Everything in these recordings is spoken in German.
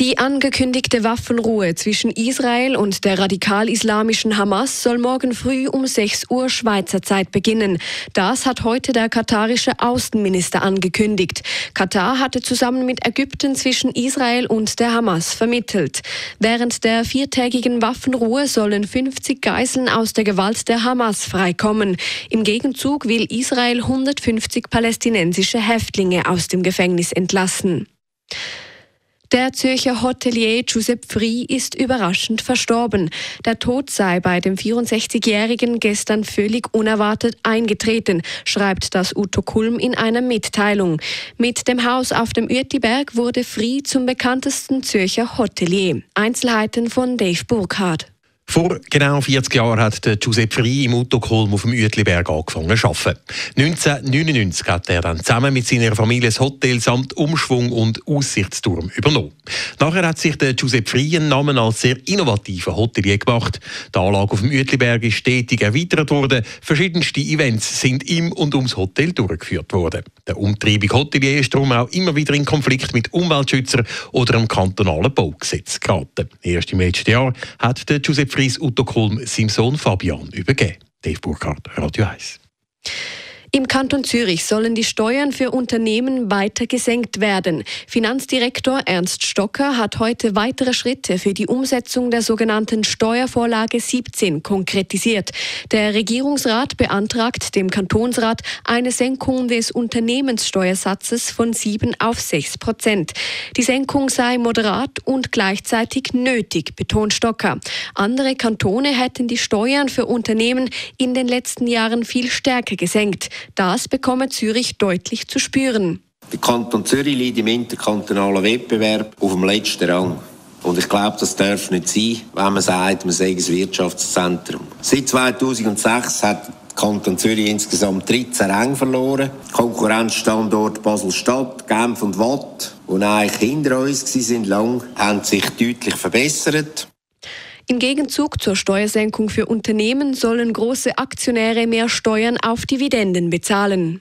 Die angekündigte Waffenruhe zwischen Israel und der radikal-islamischen Hamas soll morgen früh um 6 Uhr Schweizer Zeit beginnen. Das hat heute der katarische Außenminister angekündigt. Katar hatte zusammen mit Ägypten zwischen Israel und der Hamas vermittelt. Während der viertägigen Waffenruhe sollen 50 Geiseln aus der Gewalt der Hamas freikommen. Im Gegenzug will Israel 150 palästinensische Häftlinge aus dem Gefängnis entlassen. Der Zürcher Hotelier Giuseppe Fri ist überraschend verstorben. Der Tod sei bei dem 64-Jährigen gestern völlig unerwartet eingetreten, schreibt das Uto Kulm in einer Mitteilung. Mit dem Haus auf dem Uetiberg wurde Fri zum bekanntesten Zürcher Hotelier. Einzelheiten von Dave Burkhardt. Vor genau 40 Jahren hat der Giuseppe Frey im Uttokolm auf dem Uetliberg angefangen zu arbeiten. 1999 hat er dann zusammen mit seiner Familie das Hotel samt Umschwung und Aussichtsturm übernommen. Nachher hat sich der Giuseppe Frey einen Namen als sehr innovativer Hotelier gemacht. Die Anlage auf dem Uetliberg ist stetig erweitert worden. Verschiedenste Events sind im und ums Hotel durchgeführt worden. Der umtriebige Hotelier ist darum auch immer wieder in Konflikt mit Umweltschützern oder dem kantonalen Baugesetz geraten. Erst im letzten Jahr hat der Giuseppe Preis Utto Kulm seinem Sohn Fabian übergeben. Dave Burkhardt, Radio 1. Im Kanton Zürich sollen die Steuern für Unternehmen weiter gesenkt werden. Finanzdirektor Ernst Stocker hat heute weitere Schritte für die Umsetzung der sogenannten Steuervorlage 17 konkretisiert. Der Regierungsrat beantragt dem Kantonsrat eine Senkung des Unternehmenssteuersatzes von 7 auf 6 Prozent. Die Senkung sei moderat und gleichzeitig nötig, betont Stocker. Andere Kantone hätten die Steuern für Unternehmen in den letzten Jahren viel stärker gesenkt. Das bekomme Zürich deutlich zu spüren. Der Kanton Zürich liegt im interkantonalen Wettbewerb auf dem letzten Rang. Und ich glaube, das darf nicht sein, wenn man sagt, man sei ein Wirtschaftszentrum. Seit 2006 hat der Kanton Zürich insgesamt 13 Ränge verloren. Konkurrenzstandort Basel-Stadt, Genf und Watt, die eigentlich hinter uns sind lang, haben sich deutlich verbessert. Im Gegenzug zur Steuersenkung für Unternehmen sollen große Aktionäre mehr Steuern auf Dividenden bezahlen.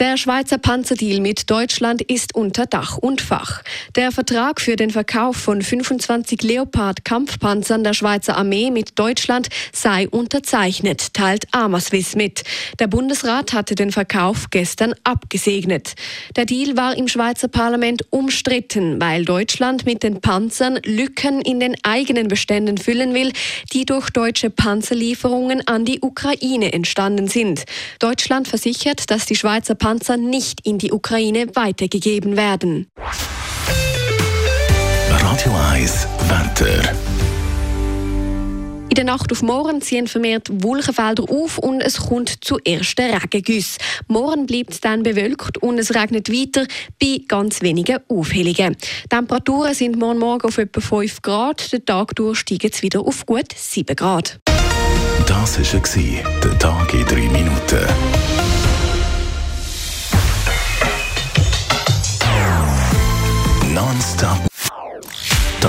Der Schweizer Panzerdeal mit Deutschland ist unter Dach und Fach. Der Vertrag für den Verkauf von 25 Leopard-Kampfpanzern der Schweizer Armee mit Deutschland sei unterzeichnet, teilt Amaswiss mit. Der Bundesrat hatte den Verkauf gestern abgesegnet. Der Deal war im Schweizer Parlament umstritten, weil Deutschland mit den Panzern Lücken in den eigenen Beständen füllen will, die durch deutsche Panzerlieferungen an die Ukraine entstanden sind. Deutschland versichert, dass die Schweizer Panzer Panzer nicht in die Ukraine weitergegeben werden. Radio 1 Wetter. In der Nacht auf morgen ziehen vermehrt Wolkenfelder auf und es kommt zu ersten Regengüssen. Morgen bleibt es dann bewölkt und es regnet weiter bei ganz wenigen Aufhellungen. Die Temperaturen sind morgen Morgen auf etwa 5 Grad, den Tag durch steigen es wieder auf gut 7 Grad. Das war der Tag in 3 Minuten.